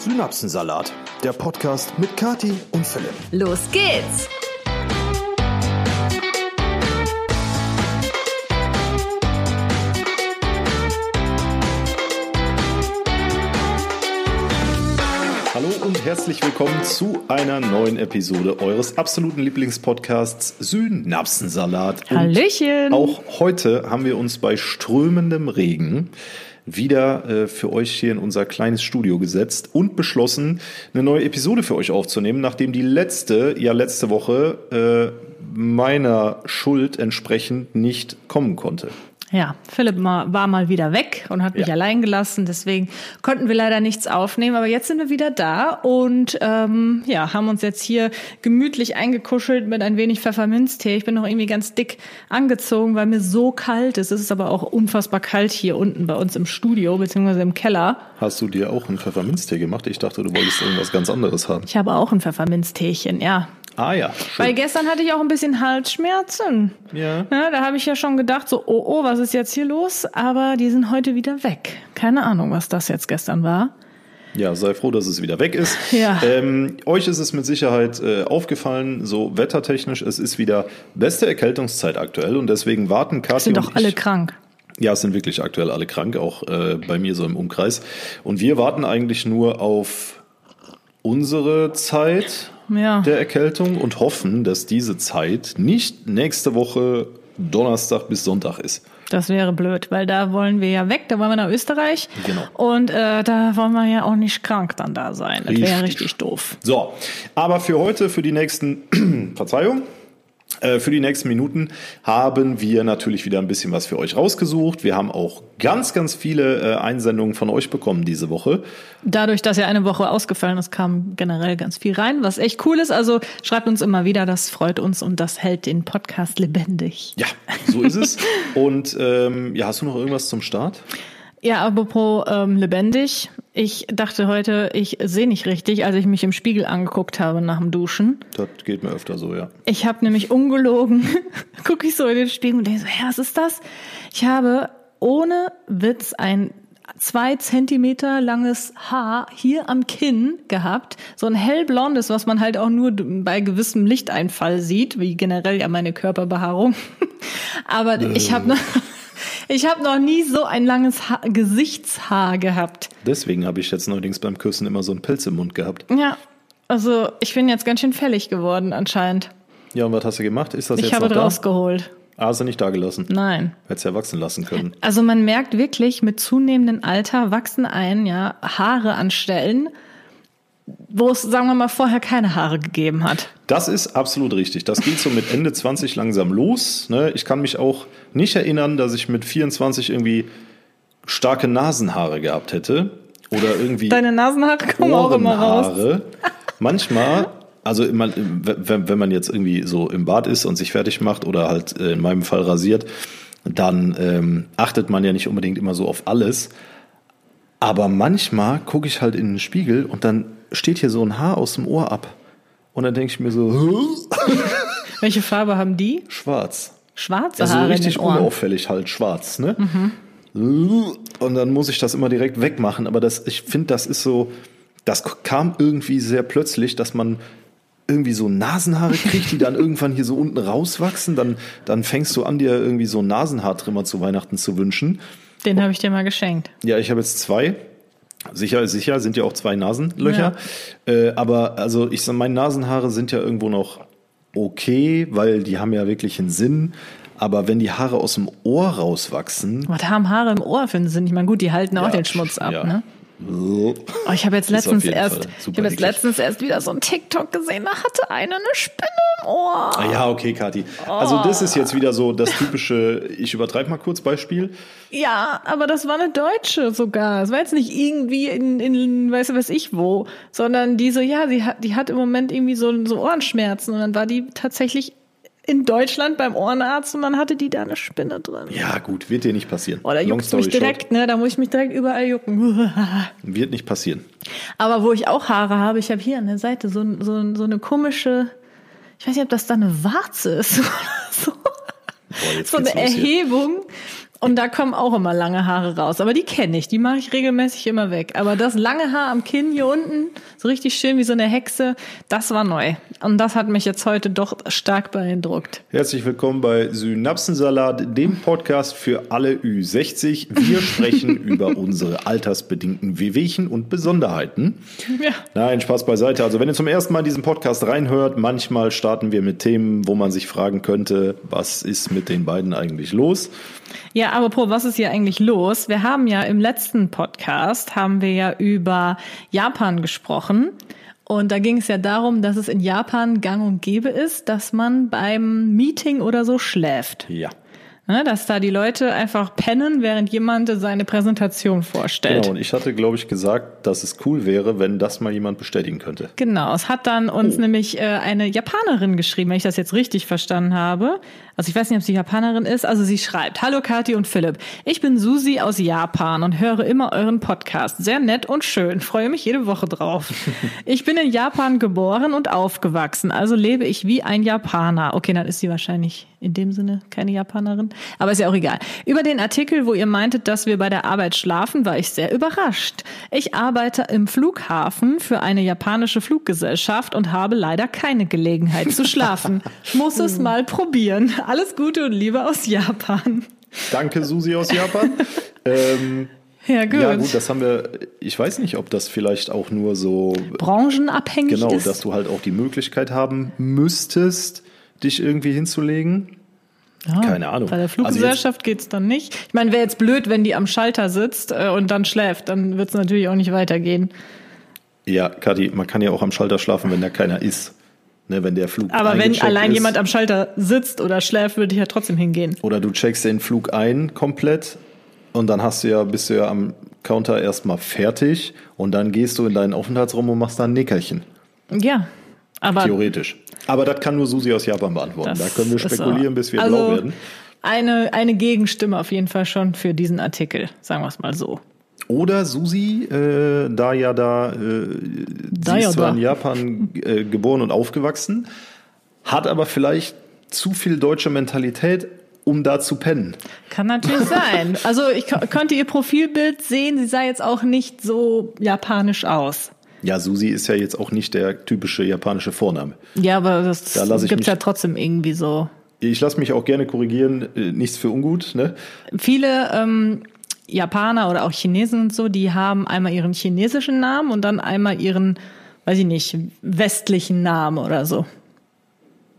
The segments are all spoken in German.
Synapsensalat, der Podcast mit Kati und Philipp. Los geht's! Hallo und herzlich willkommen zu einer neuen Episode eures absoluten Lieblingspodcasts Synapsensalat. Und Hallöchen! Auch heute haben wir uns bei strömendem Regen wieder äh, für euch hier in unser kleines Studio gesetzt und beschlossen, eine neue Episode für euch aufzunehmen, nachdem die letzte, ja letzte Woche, äh, meiner Schuld entsprechend nicht kommen konnte. Ja, Philipp war mal wieder weg und hat mich Ja. allein gelassen. Deswegen konnten wir leider nichts aufnehmen. Aber jetzt sind wir wieder da und ähm, ja, haben uns jetzt hier gemütlich eingekuschelt mit ein wenig Pfefferminztee. Ich bin noch irgendwie ganz dick angezogen, weil mir so kalt ist. Es ist aber auch unfassbar kalt hier unten bei uns im Studio beziehungsweise im Keller. Hast du dir auch einen Pfefferminztee gemacht? Ich dachte, du wolltest irgendwas ganz anderes haben. Ich habe auch ein Pfefferminzteechen, ja. Ah ja, Weil schön. gestern hatte ich auch ein bisschen Halsschmerzen. Ja. Ja, da habe ich ja schon gedacht, so, oh, oh, was ist jetzt hier los? Aber die sind heute wieder weg. Keine Ahnung, was das jetzt gestern war. Ja, sei froh, dass es wieder weg ist. Ja. Ähm, euch ist es mit Sicherheit äh, aufgefallen, so wettertechnisch, es ist wieder beste Erkältungszeit aktuell und deswegen warten Kathi Sind doch alle ich, krank. Ja, es sind wirklich aktuell alle krank, auch äh, bei mir so im Umkreis. Und wir warten eigentlich nur auf unsere Zeit Ja. der Erkältung und hoffen, dass diese Zeit nicht nächste Woche Donnerstag bis Sonntag ist. Das wäre blöd, weil da wollen wir ja weg, da wollen wir nach Österreich. Genau. Und äh, da wollen wir ja auch nicht krank dann da sein. Das wäre Richtig. doof. So, aber für heute, für die nächsten, Verzeihung, für die nächsten Minuten haben wir natürlich wieder ein bisschen was für euch rausgesucht. Wir haben auch ganz, ganz viele äh, Einsendungen von euch bekommen diese Woche. Dadurch, dass ja eine Woche ausgefallen ist, kam generell ganz viel rein, was echt cool ist. Also schreibt uns immer wieder, das freut uns und das hält den Podcast lebendig. Ja, so ist es. Und ähm, ja, hast du noch irgendwas zum Start? Ja, apropos ähm, lebendig. Ich dachte heute, ich sehe nicht richtig, als ich mich im Spiegel angeguckt habe nach dem Duschen. Das geht mir öfter so, ja. Ich habe nämlich ungelogen, gucke ich so in den Spiegel und denke so, hä, was ist das? Ich habe ohne Witz ein zwei Zentimeter langes Haar hier am Kinn gehabt. So ein hellblondes, was man halt auch nur bei gewissem Lichteinfall sieht, wie generell ja meine Körperbehaarung. Aber ich habe noch, ich habe noch nie so ein langes ha Gesichtshaar gehabt. Deswegen habe ich jetzt neuerdings beim Küssen immer so einen Pilz im Mund gehabt. Ja, also ich bin jetzt ganz schön fällig geworden anscheinend. Ja, und was hast du gemacht? Ist das Ich jetzt habe noch da? rausgeholt. Ah, hast du nicht da gelassen? Nein. Hättest ja wachsen lassen können. Also man merkt wirklich, mit zunehmendem Alter wachsen ein ja Haare an Stellen, wo es, sagen wir mal, vorher keine Haare gegeben hat. Das ist absolut richtig. Das geht so mit Ende 20 langsam los. Ne? Ich kann mich auch nicht erinnern, dass ich mit 24 irgendwie starke Nasenhaare gehabt hätte. Oder irgendwie Deine Nasenhaare kommen auch immer raus. Manchmal, also wenn, man jetzt irgendwie so im Bad ist und sich fertig macht oder halt äh, in meinem Fall rasiert, dann ähm, achtet man ja nicht unbedingt immer so auf alles. Aber manchmal gucke ich halt in den Spiegel und dann steht hier so ein Haar aus dem Ohr ab. Und dann denke ich mir so, "Hä? Welche Farbe haben die? schwarz. Schwarze Also Haare in richtig unauffällig halt schwarz, ne? Und dann muss ich das immer direkt wegmachen. Aber das, ich finde, das ist so, das kam irgendwie sehr plötzlich, dass man irgendwie so Nasenhaare kriegt, die dann irgendwann hier so unten rauswachsen. Dann, dann fängst du an, dir irgendwie so einen Nasenhaartrimmer zu Weihnachten zu wünschen. Den habe ich dir mal geschenkt. Ja, ich habe jetzt zwei. Sicher, sicher, sind ja auch zwei Nasenlöcher. Äh, aber also ich meine Nasenhaare sind ja irgendwo noch okay, weil die haben ja wirklich einen Sinn. Aber wenn die Haare aus dem Ohr rauswachsen, Was haben Haare im Ohr für einen Sinn? Ich meine, gut, die halten auch Ja, den Schmutz ab, ja. ne? Oh, ich habe jetzt letztens erst, ich habe jetzt letztens erst wieder so ein TikTok gesehen, da hatte eine eine Spinne im Ohr. Ah ja, okay, Kathi. Also das ist jetzt wieder so das typische, ich übertreibe mal kurz Beispiel. Ja, aber das war eine Deutsche sogar. Es war jetzt nicht irgendwie in, in weißt du was ich wo, sondern die so, ja, sie hat, die hat im Moment irgendwie so, so Ohrenschmerzen und dann war die tatsächlich in Deutschland beim Ohrenarzt und dann hatte die da eine Spinne drin. Ja gut, wird dir nicht passieren. Oder Long juckt mich direkt, ne? Da muss ich mich direkt überall jucken. short, Wird nicht passieren. Aber wo ich auch Haare habe, ich habe hier an der Seite so, so, so eine komische, ich weiß nicht, ob das da eine Warze ist oder so. Boah, so eine los hier. Und da kommen auch immer lange Haare raus. Aber die kenne ich, die mache ich regelmäßig immer weg. Aber das lange Haar am Kinn hier unten, so richtig schön wie so eine Hexe, das war neu. Und das hat mich jetzt heute doch stark beeindruckt. Herzlich willkommen bei Synapsensalat, dem Podcast für alle Ü60. Wir sprechen über unsere altersbedingten Wehwehchen und Besonderheiten. Ja. Nein, Spaß beiseite. Also wenn ihr zum ersten Mal in diesen Podcast reinhört, manchmal starten wir mit Themen, wo man sich fragen könnte, was ist mit den beiden eigentlich los? Ja, aber Pro, was ist hier eigentlich los? Wir haben ja im letzten Podcast haben wir ja über Japan gesprochen. Und da ging es ja darum, dass es in Japan gang und gäbe ist, dass man beim Meeting oder so schläft. Ja. Ne, dass da die Leute einfach pennen, während jemand seine Präsentation vorstellt. Genau, und ich hatte, glaube ich, gesagt, dass es cool wäre, wenn das mal jemand bestätigen könnte. Genau, es hat dann uns Oh. nämlich äh, eine Japanerin geschrieben, wenn ich das jetzt richtig verstanden habe. Also ich weiß nicht, ob sie Japanerin ist. Also sie schreibt, Hallo Kathi und Philipp, ich bin Susi aus Japan und höre immer euren Podcast. Sehr nett und schön, freue mich jede Woche drauf. ich bin in Japan geboren und aufgewachsen, also lebe ich wie ein Japaner. Okay, dann ist sie wahrscheinlich in dem Sinne keine Japanerin, aber ist ja auch egal. Über den Artikel, wo ihr meintet, dass wir bei der Arbeit schlafen, war ich sehr überrascht. Ich arbeite im Flughafen für eine japanische Fluggesellschaft und habe leider keine Gelegenheit zu schlafen. Muss es mal probieren. Alles Gute und Liebe aus Japan. Danke, Susi aus Japan. ähm, Ja, gut. ja, gut, das haben wir. Ich weiß nicht, ob das vielleicht auch nur so. Branchenabhängig Genau, ist. dass du halt auch die Möglichkeit haben müsstest, dich irgendwie hinzulegen. Ja, keine Ahnung. Bei der Also Fluggesellschaft geht's dann nicht. Ich meine, wäre jetzt blöd, wenn die am Schalter sitzt äh, und dann schläft, dann wird's natürlich auch nicht weitergehen. Ja, Kathi, man kann ja auch am Schalter schlafen, wenn da keiner ist. Ne, wenn der Flug Aber wenn allein ist. jemand am Schalter sitzt oder schläft, würde ich ja trotzdem hingehen. Oder du checkst den Flug ein komplett und dann hast du ja, bist du ja am Counter erstmal fertig und dann gehst du in deinen Aufenthaltsraum und machst da ein Nickerchen. Ja, aber Theoretisch. Aber das kann nur Susi aus Japan beantworten. Da können wir spekulieren, bis wir also, blau werden. Eine, eine Gegenstimme auf jeden Fall schon für diesen Artikel, sagen wir es mal so. Oder Susi, äh, da ja da, äh, Da sie ist zwar da. in Japan äh, geboren und aufgewachsen, hat aber vielleicht zu viel deutsche Mentalität, um da zu pennen. Kann natürlich sein. Also ich ko- konnte ihr Profilbild sehen, sie sah jetzt auch nicht so japanisch aus. Ja, Susi ist ja jetzt auch nicht der typische japanische Vorname. Ja, aber das Da mich- ja trotzdem irgendwie so. Ich lasse mich auch gerne korrigieren, äh, nichts für ungut. Ne? Viele ähm, Japaner oder auch Chinesen und so, die haben einmal ihren chinesischen Namen und dann einmal ihren, weiß ich nicht, westlichen Namen oder so.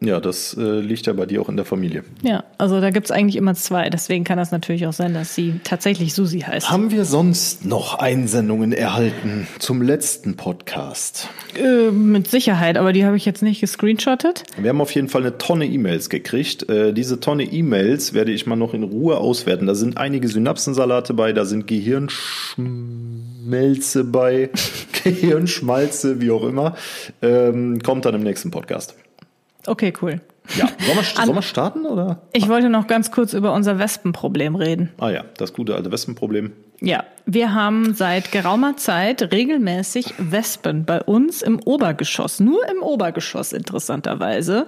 Ja, das äh, liegt ja bei dir auch in der Familie. Ja, also da gibt's eigentlich immer zwei. Deswegen kann das natürlich auch sein, dass sie tatsächlich Susi heißt. Haben wir sonst noch Einsendungen erhalten zum letzten Podcast? Äh, mit Sicherheit, aber die habe ich jetzt nicht gescreenshottet. Wir haben auf jeden Fall eine Tonne E-Mails gekriegt. Äh, diese Tonne E-Mails werde ich mal noch in Ruhe auswerten. Da sind einige Synapsensalate bei, da sind Gehirnschmelze bei, Gehirnschmalze, wie auch immer. Ähm, kommt dann im nächsten Podcast. Okay, cool. Ja, sollen wir, sollen wir starten oder? Ich wollte noch ganz kurz über unser Wespenproblem reden. Ah ja, das gute alte Wespenproblem. Ja, wir haben seit geraumer Zeit regelmäßig Wespen bei uns im Obergeschoss, nur im Obergeschoss interessanterweise.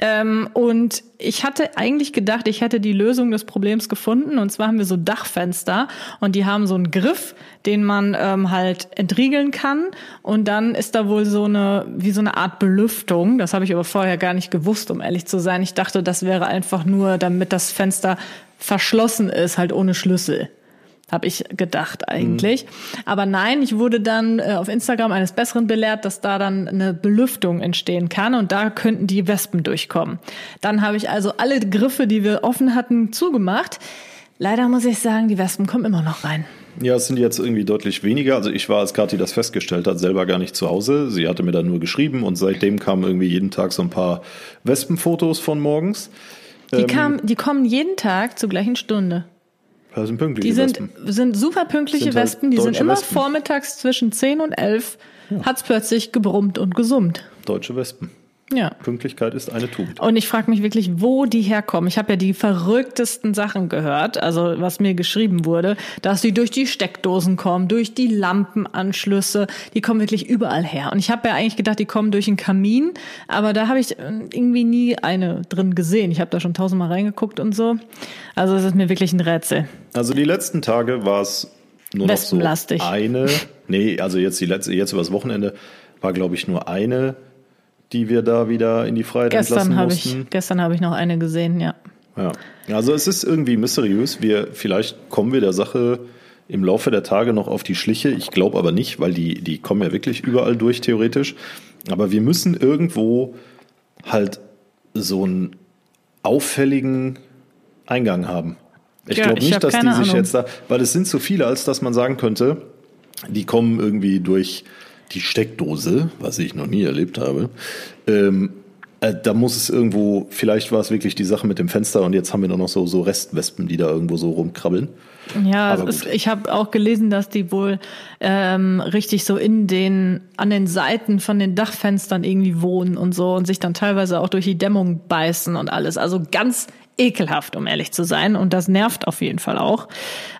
Ähm, und ich hatte eigentlich gedacht, ich hätte die Lösung des Problems gefunden. Und zwar haben wir so Dachfenster und die haben so einen Griff, den man ähm, halt entriegeln kann. Und dann ist da wohl so eine, wie so eine Art Belüftung. Das habe ich aber vorher gar nicht gewusst, um ehrlich zu sein. Ich dachte, das wäre einfach nur, damit das Fenster verschlossen ist, halt ohne Schlüssel habe ich gedacht eigentlich. Aber nein, ich wurde dann äh, auf Instagram eines Besseren belehrt, dass da dann eine Belüftung entstehen kann und da könnten die Wespen durchkommen. Dann habe ich also alle Griffe, die wir offen hatten, zugemacht. Leider muss ich sagen, die Wespen kommen immer noch rein. Ja, es sind jetzt irgendwie deutlich weniger. Also ich war, als Kathi das festgestellt hat, selber gar nicht zu Hause. Sie hatte mir dann nur geschrieben und seitdem kamen irgendwie jeden Tag so ein paar Wespenfotos von morgens. Die, kamen, die kommen jeden Tag zur gleichen Stunde. Das sind pünktliche Die sind, Wespen. sind super pünktliche Sind halt Wespen, die sind immer Wespen. vormittags zwischen 10 und 11, hat's plötzlich gebrummt und gesummt. Deutsche Wespen. Ja. Pünktlichkeit ist eine Tugend. Und ich frage mich wirklich, wo die herkommen. Ich habe ja die verrücktesten Sachen gehört, also was mir geschrieben wurde, dass die durch die Steckdosen kommen, durch die Lampenanschlüsse, die kommen wirklich überall her. Und ich habe ja eigentlich gedacht, die kommen durch den Kamin, aber da habe ich äh, irgendwie nie eine drin gesehen. Ich habe da schon tausendmal reingeguckt und so. Also es ist mir wirklich ein Rätsel. Also die letzten Tage war es nur noch so eine. Nee, also jetzt die letzte, jetzt übers Wochenende war, glaube ich, nur eine, die wir da wieder in die Freiheit Gestern entlassen habe ich, mussten. gestern habe ich noch eine gesehen, ja. Ja. Also es ist irgendwie mysteriös. Wir, vielleicht kommen wir der Sache im Laufe der Tage noch auf die Schliche. Ich glaube aber nicht, weil die, die kommen ja wirklich überall durch, theoretisch. Aber wir müssen irgendwo halt so einen auffälligen Eingang haben. Ich Ja, glaube ich nicht, dass die sich Ahnung. jetzt da, weil es sind zu viele, als dass man sagen könnte, die kommen irgendwie durch die Steckdose, was ich noch nie erlebt habe. Ähm, äh, da muss es irgendwo, vielleicht war es wirklich die Sache mit dem Fenster und jetzt haben wir nur noch so, so Restwespen, die da irgendwo so rumkrabbeln. Ja, ist, ich habe auch gelesen, dass die wohl ähm, richtig so in den an den Seiten von den Dachfenstern irgendwie wohnen und so und sich dann teilweise auch durch die Dämmung beißen und alles. Also ganz ekelhaft, um ehrlich zu sein. Und das nervt auf jeden Fall auch.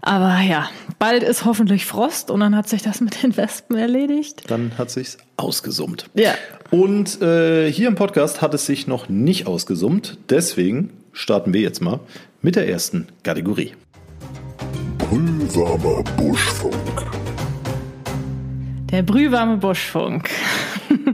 Aber ja, bald ist hoffentlich Frost und dann hat sich das mit den Wespen erledigt. Dann hat sich's ausgesummt. Ja. Und äh, hier im Podcast hat es sich noch nicht ausgesummt. Deswegen starten wir jetzt mal mit der ersten Kategorie. Brühwarmer Buschfunk. Der brühwarme Buschfunk.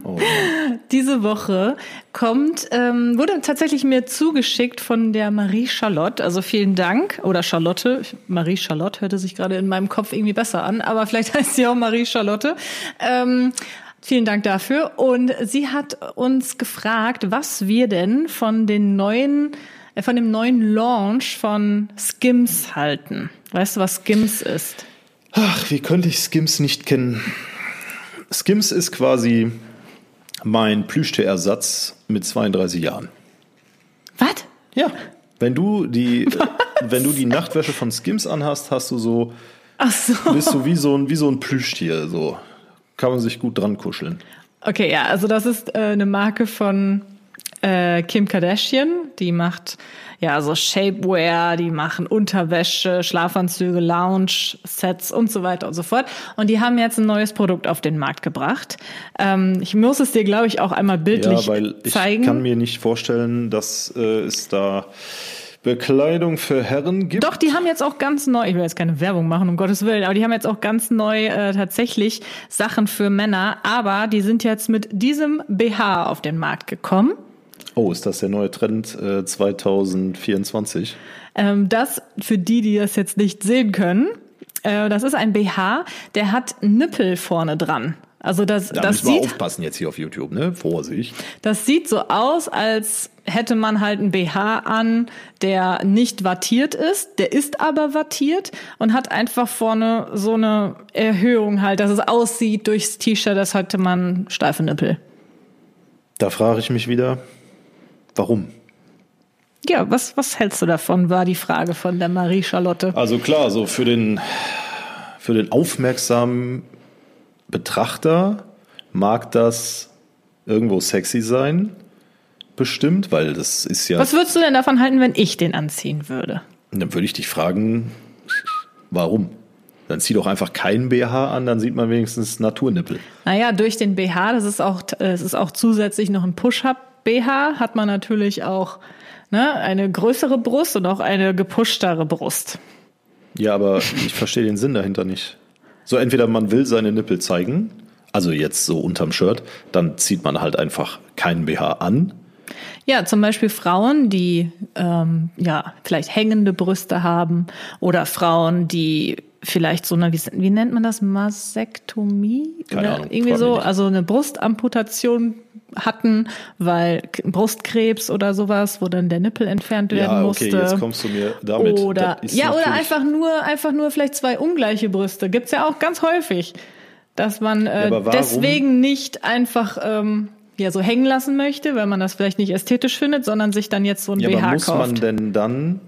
Oh, Diese Woche kommt, ähm, wurde tatsächlich mir zugeschickt von der Marie Charlotte. Also vielen Dank. Oder Charlotte. Marie Charlotte hörte sich gerade in meinem Kopf irgendwie besser an, aber vielleicht heißt sie auch Marie Charlotte. Ähm, vielen Dank dafür. Und sie hat uns gefragt, was wir denn von den neuen, äh, von dem neuen Launch von Skims halten. Weißt du, was Skims ist? Ach, wie könnte ich Skims nicht kennen? Skims ist quasi mein Plüschtierersatz mit 32 Jahren. Was? Ja. Wenn du die, äh, wenn du die Nachtwäsche von Skims anhast, hast du so, Ach so. bist du wie so ein, wie so ein Plüschtier, so. Kann man sich gut dran kuscheln. Okay, ja, also das ist äh, eine Marke von äh, Kim Kardashian. Die macht ja so Shapewear, die machen Unterwäsche, Schlafanzüge, Lounge-Sets und so weiter und so fort. Und die haben jetzt ein neues Produkt auf den Markt gebracht. Ähm, ich muss es dir, glaube ich, auch einmal bildlich Ja, weil ich zeigen. kann mir nicht vorstellen, dass äh, es da Bekleidung für Herren gibt. Doch, die haben jetzt auch ganz neu, ich will jetzt keine Werbung machen, um Gottes Willen, aber die haben jetzt auch ganz neu äh, tatsächlich Sachen für Männer, aber die sind jetzt mit diesem BH auf den Markt gekommen. Oh, ist das der neue Trend äh, 2024? Ähm, das für die, die das jetzt nicht sehen können, äh, das ist ein BH, der hat Nippel vorne dran. Also das, Da das müssen wir sieht, aufpassen jetzt hier auf YouTube, ne? Vorsicht. das sieht so aus, als hätte man halt ein BH an, der nicht wattiert ist, der ist aber wattiert und hat einfach vorne so eine Erhöhung halt, dass es aussieht durchs T-Shirt, das hatte man steife Nippel. Da frage ich mich wieder, warum? Ja, was, was hältst du davon, war die Frage von der Marie Charlotte. Also klar, so für den, für den aufmerksamen Betrachter mag das irgendwo sexy sein, bestimmt, weil das ist ja. Was würdest du denn davon halten, wenn ich den anziehen würde? Dann würde ich dich fragen, warum? Dann zieh doch einfach keinen BH an, dann sieht man wenigstens Naturnippel. Naja, durch den BH, das ist auch, es ist auch zusätzlich noch ein Push-Up-BH, hat man natürlich auch ne, eine größere Brust und auch eine gepushtere Brust. Ja, aber ich verstehe den Sinn dahinter nicht. So, entweder man will seine Nippel zeigen, also jetzt so unterm Shirt, dann zieht man halt einfach keinen BH an. Ja, zum Beispiel Frauen, die ähm, ja vielleicht hängende Brüste haben oder Frauen, die vielleicht so eine, wie, wie nennt man das, Masektomie? Keine Ahnung, irgendwie so, also eine Brustamputation hatten, weil Brustkrebs oder sowas, wo dann der Nippel entfernt werden Ja, okay, musste. jetzt kommst du mir damit. Oder ja, oder einfach nur, einfach nur vielleicht zwei ungleiche Brüste. Gibt's ja auch ganz häufig, dass man äh, warum- deswegen nicht einfach ähm, ja so hängen lassen möchte, weil man das vielleicht nicht ästhetisch findet, sondern sich dann jetzt so ein Ja, BH aber muss kauft. man denn dann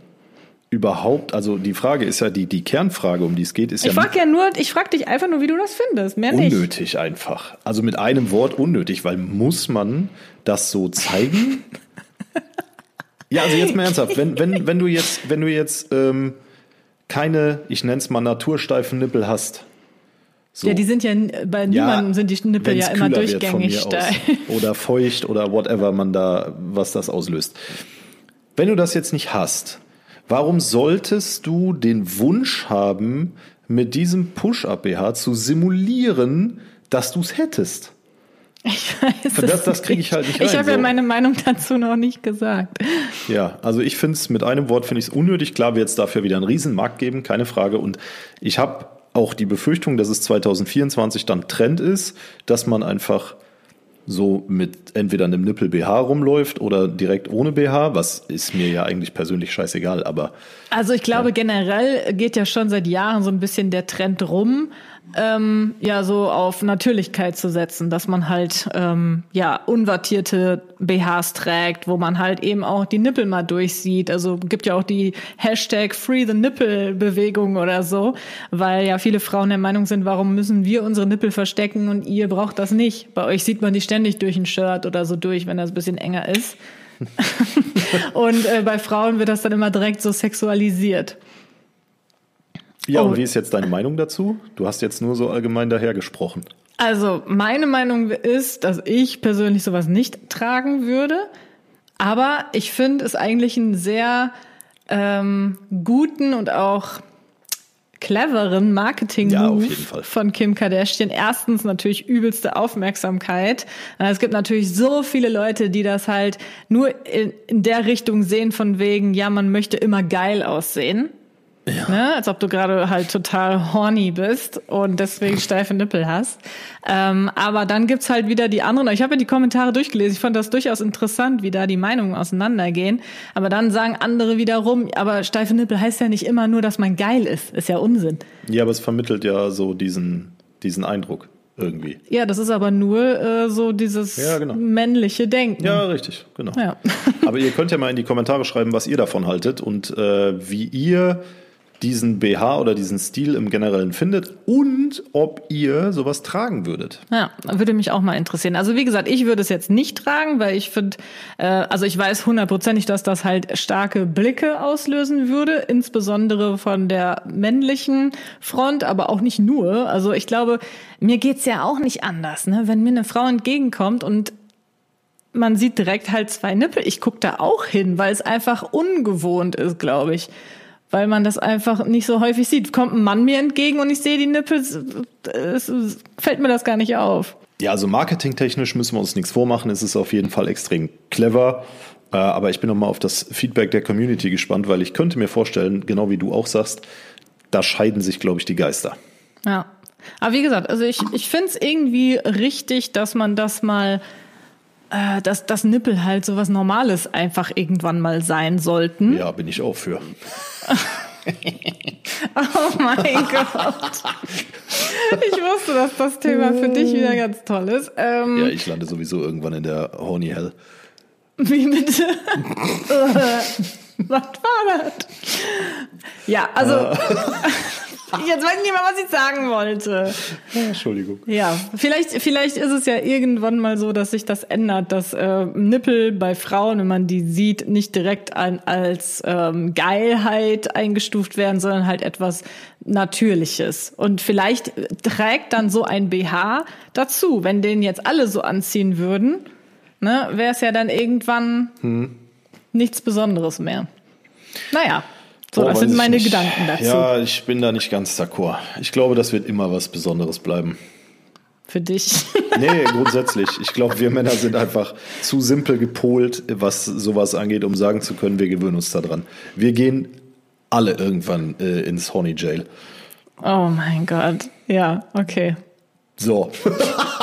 überhaupt, also die Frage ist ja, die, die Kernfrage, um die es geht, ist Ich ja frage ja nur, ich frage dich einfach nur, wie du das findest, mehr nicht. unnötig einfach. Also mit einem Wort unnötig, weil muss man das so zeigen? ja, also jetzt mal ernsthaft, wenn, wenn, wenn du jetzt, wenn du jetzt ähm, keine, ich nenne es mal natursteifen Nippel hast. So. Ja, die sind ja, bei niemandem sind die Nippel wenn's ja immer durchgängig steil. Oder feucht oder whatever man da, was das auslöst. Wenn du das jetzt nicht hast, warum solltest du den Wunsch haben, mit diesem Push-Up-BH zu simulieren, dass du es hättest? Ich weiß Das- es das krieg ich nicht. halt nicht Ich rein, habe ja so. meine Meinung dazu noch nicht gesagt. Ja, also ich finde es mit einem Wort finde ich es unnötig. Klar wird es dafür wieder einen Riesenmarkt geben, keine Frage. Und ich habe auch die Befürchtung, dass es 2024 dann Trend ist, dass man einfach so mit entweder einem Nippel BH rumläuft oder direkt ohne BH, was ist mir ja eigentlich persönlich scheißegal, aber Also ich glaube, generell geht ja schon seit Jahren so ein bisschen der Trend rum, ähm, ja, so auf Natürlichkeit zu setzen, dass man halt ähm, ja unwattierte BHs trägt, wo man halt eben auch die Nippel mal durchsieht. Also gibt ja auch die Hashtag Free the Nipple Bewegung oder so, weil ja viele Frauen der Meinung sind, warum müssen wir unsere Nippel verstecken und ihr braucht das nicht. Bei euch sieht man die ständig durch ein Shirt oder so durch, wenn das ein bisschen enger ist. und äh, bei Frauen wird das dann immer direkt so sexualisiert. Ja, Oh. und wie ist jetzt deine Meinung dazu? Du hast jetzt nur so allgemein dahergesprochen. Also meine Meinung ist, dass ich persönlich sowas nicht tragen würde. Aber ich finde es eigentlich einen sehr ähm, guten und auch cleveren Ja, auf Marketing-Move jeden Fall. von Kim Kardashian. Erstens natürlich übelste Aufmerksamkeit. Es gibt natürlich so viele Leute, die das halt nur in, in der Richtung sehen von wegen, ja, man möchte immer geil aussehen. Ne? Als ob du gerade halt total horny bist und deswegen steife Nippel hast. Ähm, aber dann gibt's halt wieder die anderen. Ich habe ja die Kommentare durchgelesen. Ich fand das durchaus interessant, wie da die Meinungen auseinandergehen. Aber dann sagen andere wiederum, aber steife Nippel heißt ja nicht immer nur, dass man geil ist. Ist ja Unsinn. Ja, aber es vermittelt ja so diesen, diesen Eindruck irgendwie. Ja, das ist aber nur äh, so dieses Ja, genau. männliche Denken. Ja, richtig, genau. Ja. Aber ihr könnt ja mal in die Kommentare schreiben, was ihr davon haltet und äh, wie ihr diesen BH oder diesen Stil im Generellen findet und ob ihr sowas tragen würdet. Ja, würde mich auch mal interessieren. Also wie gesagt, ich würde es jetzt nicht tragen, weil ich finde, äh, also ich weiß hundertprozentig, dass das halt starke Blicke auslösen würde, insbesondere von der männlichen Front, aber auch nicht nur. Also ich glaube, mir geht's ja auch nicht anders, ne? Wenn mir eine Frau entgegenkommt und man sieht direkt halt zwei Nippel, ich guck da auch hin, weil es einfach ungewohnt ist, glaube ich. Weil man das einfach nicht so häufig sieht. Kommt ein Mann mir entgegen und ich sehe die Nippel, fällt mir das gar nicht auf. Ja, also marketingtechnisch müssen wir uns nichts vormachen. Es ist auf jeden Fall extrem clever. Äh, Aber ich bin nochmal auf das Feedback der Community gespannt, weil ich könnte mir vorstellen, genau wie du auch sagst, da scheiden sich, glaube ich, die Geister. Ja. Aber wie gesagt, also ich, ich finde es irgendwie richtig, dass man das mal, äh, dass das Nippel halt so was Normales einfach irgendwann mal sein sollten. Ja, bin ich auch für. Oh mein Gott. Ich wusste, dass das Thema für dich wieder ganz toll ist. Ähm, Ja, ich lande sowieso irgendwann in der Horny Hell. Wie bitte? was war das? Ja, also. Jetzt weiß ich nicht mehr, was ich sagen wollte. Entschuldigung. Ja, vielleicht, vielleicht ist es ja irgendwann mal so, dass sich das ändert, dass äh, Nippel bei Frauen, wenn man die sieht, nicht direkt an, als ähm, Geilheit eingestuft werden, sondern halt etwas Natürliches. Und vielleicht trägt dann so ein BH dazu. Wenn den jetzt alle so anziehen würden, ne, wäre es ja dann irgendwann Hm. nichts Besonderes mehr. Naja, so, das sind meine nicht. Gedanken dazu. Ja, ich bin da nicht ganz d'accord. Ich glaube, das wird immer was Besonderes bleiben. Für dich. Nee, grundsätzlich. Ich glaube, wir Männer sind einfach zu simpel gepolt, was sowas angeht, um sagen zu können, wir gewöhnen uns daran. Wir gehen alle irgendwann äh, ins Horny Jail. Oh mein Gott. Ja, okay. So.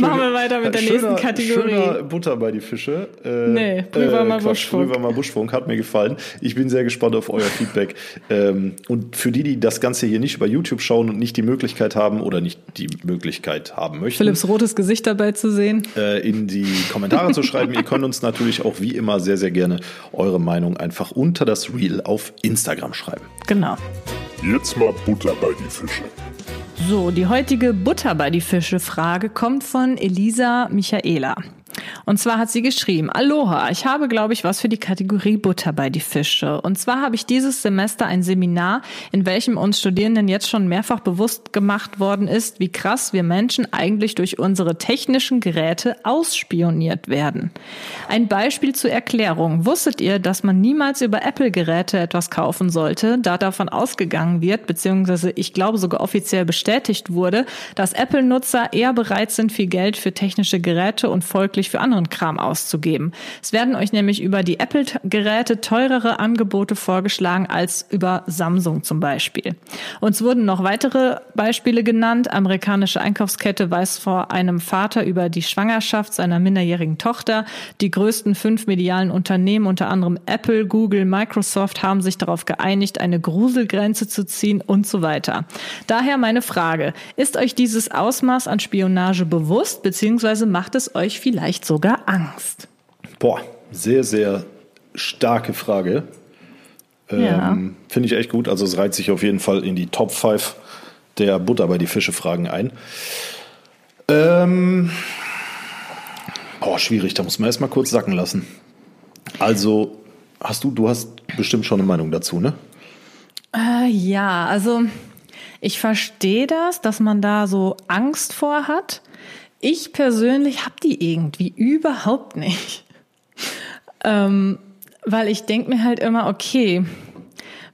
Machen wir weiter mit der schöner, nächsten Kategorie. Schöner Butter bei die Fische. Äh, Nee, Prüfer mal Quatsch, Buschfunk. Prüfer mal Buschfunk hat mir gefallen. Ich bin sehr gespannt auf euer Feedback. ähm, und für die, die das Ganze hier nicht über YouTube schauen und nicht die Möglichkeit haben oder nicht die Möglichkeit haben möchten, Philipps rotes Gesicht dabei zu sehen. äh, in die Kommentare zu schreiben. Ihr könnt uns natürlich auch wie immer sehr, sehr gerne eure Meinung einfach unter das Reel auf Instagram schreiben. Genau. Jetzt mal Butter bei die Fische. So, die heutige Butter bei die Fische Frage kommt von Elisa Michaela. Und zwar hat sie geschrieben, Aloha, ich habe, glaube ich, was für die Kategorie Butter bei die Fische. Und zwar habe ich dieses Semester ein Seminar, in welchem uns Studierenden jetzt schon mehrfach bewusst gemacht worden ist, wie krass wir Menschen eigentlich durch unsere technischen Geräte ausspioniert werden. Ein Beispiel zur Erklärung. Wusstet ihr, dass man niemals über Apple-Geräte etwas kaufen sollte, da davon ausgegangen wird, beziehungsweise ich glaube sogar offiziell bestätigt wurde, dass Apple-Nutzer eher bereit sind, viel Geld für technische Geräte und folglich für anderen Kram auszugeben. Es werden euch nämlich über die Apple-Geräte teurere Angebote vorgeschlagen als über Samsung zum Beispiel. Uns wurden noch weitere Beispiele genannt. Amerikanische Einkaufskette weiß vor einem Vater über die Schwangerschaft seiner minderjährigen Tochter. Die größten fünf medialen Unternehmen, unter anderem Apple, Google, Microsoft, haben sich darauf geeinigt, eine Gruselgrenze zu ziehen und so weiter. Daher meine Frage, ist euch dieses Ausmaß an Spionage bewusst, beziehungsweise macht es euch vielleicht sogar Angst? Boah, sehr, sehr starke Frage. Ja. Ähm, Finde ich echt gut. Also es reiht sich auf jeden Fall in die Top 5 der Butter bei die Fische Fragen ein. Ähm, boah, schwierig, da muss man erstmal kurz sacken lassen. Also, hast du, du hast bestimmt schon eine Meinung dazu, ne? Äh, ja, also ich verstehe das, dass man da so Angst vor hat. Ich persönlich habe die irgendwie überhaupt nicht. Ähm, weil ich denke mir halt immer, okay,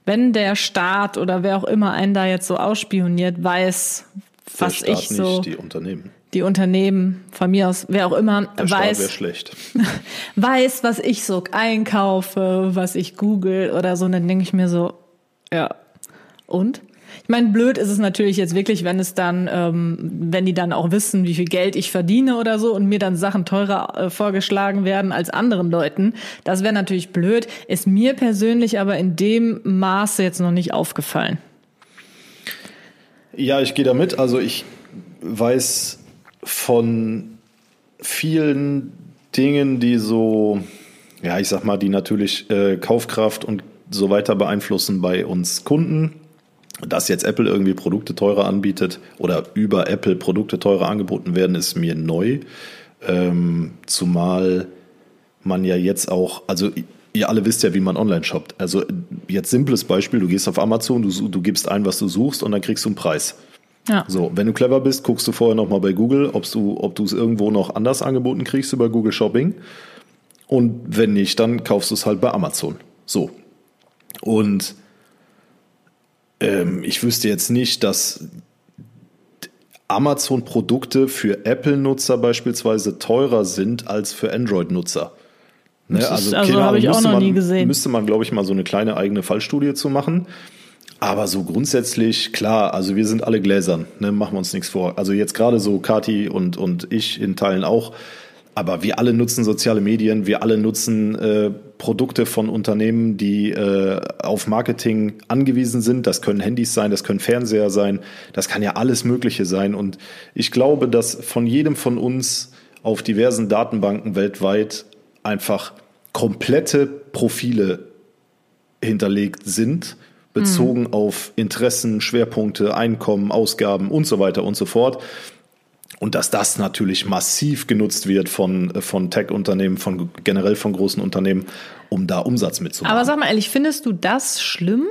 wenn der Staat oder wer auch immer einen da jetzt so ausspioniert, weiß, Der was Staat ich so, nicht, die Unternehmen. die Unternehmen, von mir aus, wer auch immer, Der weiß, schlecht. weiß, was ich so einkaufe, was ich google oder so, und dann denke ich mir so, ja, und? Ich meine, blöd ist es natürlich jetzt wirklich, wenn es dann, ähm, wenn die dann auch wissen, wie viel Geld ich verdiene oder so und mir dann Sachen teurer äh, vorgeschlagen werden als anderen Leuten. Das wäre natürlich blöd. Ist mir persönlich aber in dem Maße jetzt noch nicht aufgefallen. Ja, ich gehe da mit. Also ich weiß von vielen Dingen, die so, ja, ich sag mal, die natürlich äh, Kaufkraft und so weiter beeinflussen bei uns Kunden. Dass jetzt Apple irgendwie Produkte teurer anbietet oder über Apple Produkte teurer angeboten werden, ist mir neu. Ähm, zumal man ja jetzt auch, also ihr alle wisst ja, wie man online shoppt. Also jetzt simples Beispiel, du gehst auf Amazon, du, du gibst ein, was du suchst und dann kriegst du einen Preis. Ja. So, wenn du clever bist, guckst du vorher nochmal bei Google, ob du, ob du es irgendwo noch anders angeboten kriegst über Google Shopping. Und wenn nicht, dann kaufst du es halt bei Amazon. So. Und ähm, ich wüsste jetzt nicht, dass Amazon-Produkte für Apple-Nutzer beispielsweise teurer sind als für Android-Nutzer. Ne? Keine also habe ich auch noch man, nie gesehen. Müsste man, glaube ich, mal so eine kleine eigene Fallstudie zu machen. Aber so grundsätzlich, klar, also wir sind alle gläsern, ne? machen wir uns nichts vor. Also jetzt gerade so Kati und, und ich in Teilen auch. Aber wir alle nutzen soziale Medien, wir alle nutzen äh, Produkte von Unternehmen, die äh, auf Marketing angewiesen sind. Das können Handys sein, das können Fernseher sein, das kann ja alles Mögliche sein. Und ich glaube, dass von jedem von uns auf diversen Datenbanken weltweit einfach komplette Profile hinterlegt sind, bezogen auf Interessen, Schwerpunkte, Einkommen, Ausgaben und so weiter und so fort. Und dass das natürlich massiv genutzt wird von, von Tech-Unternehmen, von generell von großen Unternehmen, um da Umsatz mitzumachen. Aber sag mal ehrlich, findest du das schlimm?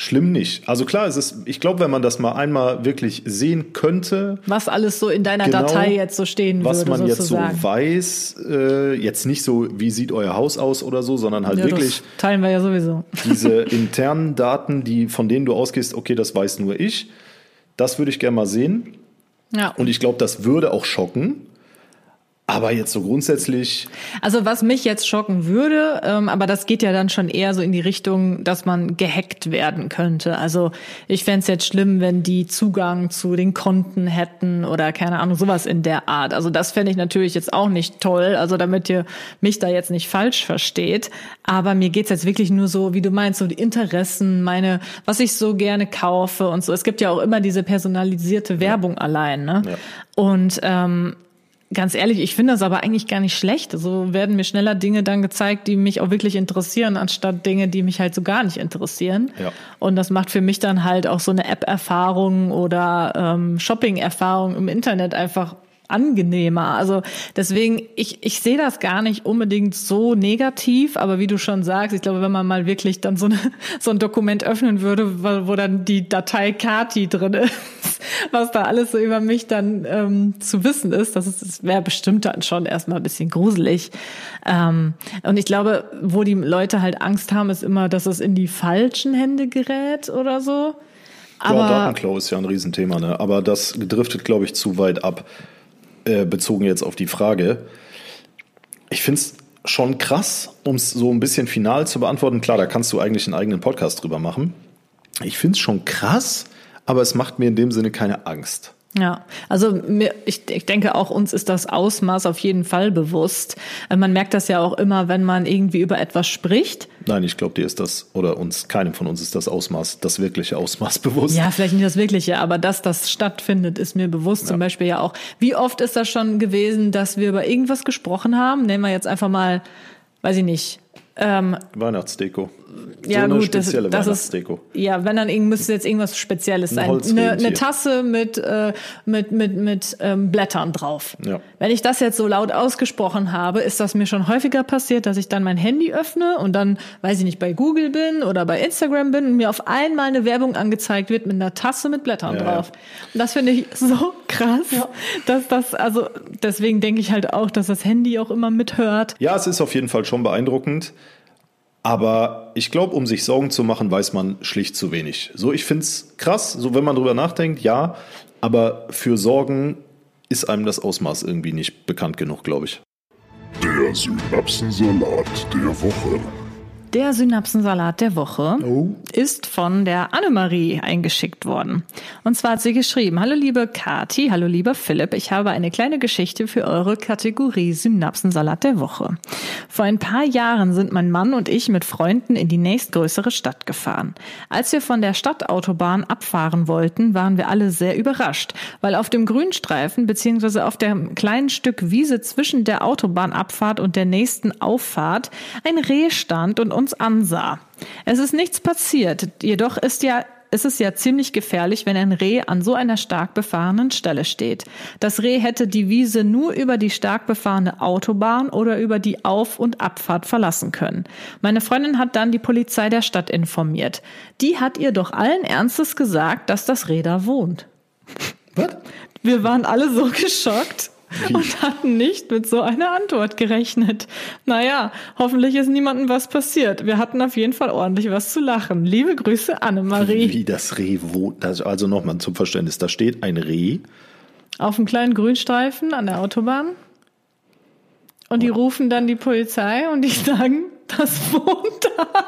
Schlimm nicht. Also klar, es ist, ich glaube, wenn man das mal einmal wirklich sehen könnte, Was alles so in deiner Genau, Datei jetzt so stehen was würde, man jetzt sozusagen. so weiß, äh, jetzt nicht so, wie sieht euer Haus aus oder so, sondern halt ja, wirklich das teilen wir ja sowieso. diese internen Daten, die, von denen du ausgehst, okay, das weiß nur ich, das würde ich gerne mal sehen. Ja. Und ich glaube, das würde auch schocken. Aber jetzt so grundsätzlich, Also was mich jetzt schocken würde, ähm, aber das geht ja dann schon eher so in die Richtung, dass man gehackt werden könnte. Also ich fänd's jetzt schlimm, wenn die Zugang zu den Konten hätten oder keine Ahnung, sowas in der Art. Also das fände ich natürlich jetzt auch nicht toll, also damit ihr mich da jetzt nicht falsch versteht. Aber mir geht's jetzt wirklich nur so, wie du meinst, so die Interessen, meine, was ich so gerne kaufe und so. Es gibt ja auch immer diese personalisierte Werbung allein. Ne? Ja. Und ähm, Ganz ehrlich, ich finde das aber eigentlich gar nicht schlecht. So werden mir schneller Dinge dann gezeigt, die mich auch wirklich interessieren, anstatt Dinge, die mich halt so gar nicht interessieren. Ja. Und das macht für mich dann halt auch so eine App-Erfahrung oder ähm, Shopping-Erfahrung im Internet einfach angenehmer. Also deswegen, ich, ich sehe das gar nicht unbedingt so negativ, aber wie du schon sagst, ich glaube, wenn man mal wirklich dann so, eine, so ein Dokument öffnen würde, wo, wo dann die Datei Kati drin ist, was da alles so über mich dann ähm, zu wissen ist, das, ist, das wäre bestimmt dann schon erstmal ein bisschen gruselig. Ähm, und ich glaube, wo die Leute halt Angst haben, ist immer, dass es in die falschen Hände gerät oder so. Aber ja, Datenklau ist ja ein Riesenthema, ne? aber das driftet, glaube ich, zu weit ab, äh, bezogen jetzt auf die Frage. Ich finde es schon krass, um es so ein bisschen final zu beantworten. Klar, da kannst du eigentlich einen eigenen Podcast drüber machen. Ich finde es schon krass, aber es macht mir in dem Sinne keine Angst. Ja, also mir, ich, ich denke auch uns ist das Ausmaß auf jeden Fall bewusst. Äh, Man merkt das ja auch immer, wenn man irgendwie über etwas spricht. Nein, ich glaube, dir ist das, oder uns, keinem von uns ist das Ausmaß, das wirkliche Ausmaß bewusst. Ja, vielleicht nicht das Wirkliche, aber dass das stattfindet, ist mir bewusst. Zum Beispiel ja auch. Wie oft ist das schon gewesen, dass wir über irgendwas gesprochen haben? Nehmen wir jetzt einfach mal, weiß ich nicht. Ähm, Weihnachtsdeko. Ja so eine gut, das, spezielle das ist ja, wenn dann müsste jetzt irgendwas Spezielles Ein sein. Holzrentier. Eine, eine Tasse mit äh, mit mit mit ähm, Blättern drauf. Ja. Wenn ich das jetzt so laut ausgesprochen habe, ist das mir schon häufiger passiert, dass ich dann mein Handy öffne und dann, weiß ich nicht, bei Google bin oder bei Instagram bin und mir auf einmal eine Werbung angezeigt wird mit einer Tasse mit Blättern Ja, drauf. Und das finde ich so krass, dass das also deswegen denke ich halt auch, dass das Handy auch immer mithört. Ja, es ist auf jeden Fall schon beeindruckend. Aber ich glaube, um sich Sorgen zu machen, weiß man schlicht zu wenig. So, ich finde es krass, so wenn man drüber nachdenkt, ja, aber für Sorgen ist einem das Ausmaß irgendwie nicht bekannt genug, glaube ich. Der Synapsensalat der Woche. Der Synapsensalat der Woche Oh. ist von der Annemarie eingeschickt worden. Und zwar hat sie geschrieben, Hallo liebe Kati, hallo lieber Philipp, ich habe eine kleine Geschichte für eure Kategorie Synapsensalat der Woche. Vor ein paar Jahren sind mein Mann und ich mit Freunden in die nächstgrößere Stadt gefahren. Als wir von der Stadtautobahn abfahren wollten, waren wir alle sehr überrascht, weil auf dem Grünstreifen bzw. auf dem kleinen Stück Wiese zwischen der Autobahnabfahrt und der nächsten Auffahrt ein Reh stand und uns ansah. Es ist nichts passiert, jedoch ist ja ist es ja ziemlich gefährlich, wenn ein Reh an so einer stark befahrenen Stelle steht. Das Reh hätte die Wiese nur über die stark befahrene Autobahn oder über die Auf- und Abfahrt verlassen können. Meine Freundin hat dann die Polizei der Stadt informiert. Die hat ihr doch allen Ernstes gesagt, dass das Reh da wohnt. Was? Wir waren alle so geschockt und hatten nicht mit so einer Antwort gerechnet. Naja, hoffentlich ist niemandem was passiert. Wir hatten auf jeden Fall ordentlich was zu lachen. Liebe Grüße, Annemarie. Wie das Reh wohnt. Das- Also nochmal zum Verständnis, da steht ein Reh. Auf einem kleinen Grünstreifen an der Autobahn. Und die rufen dann die Polizei und die sagen, das wohnt da.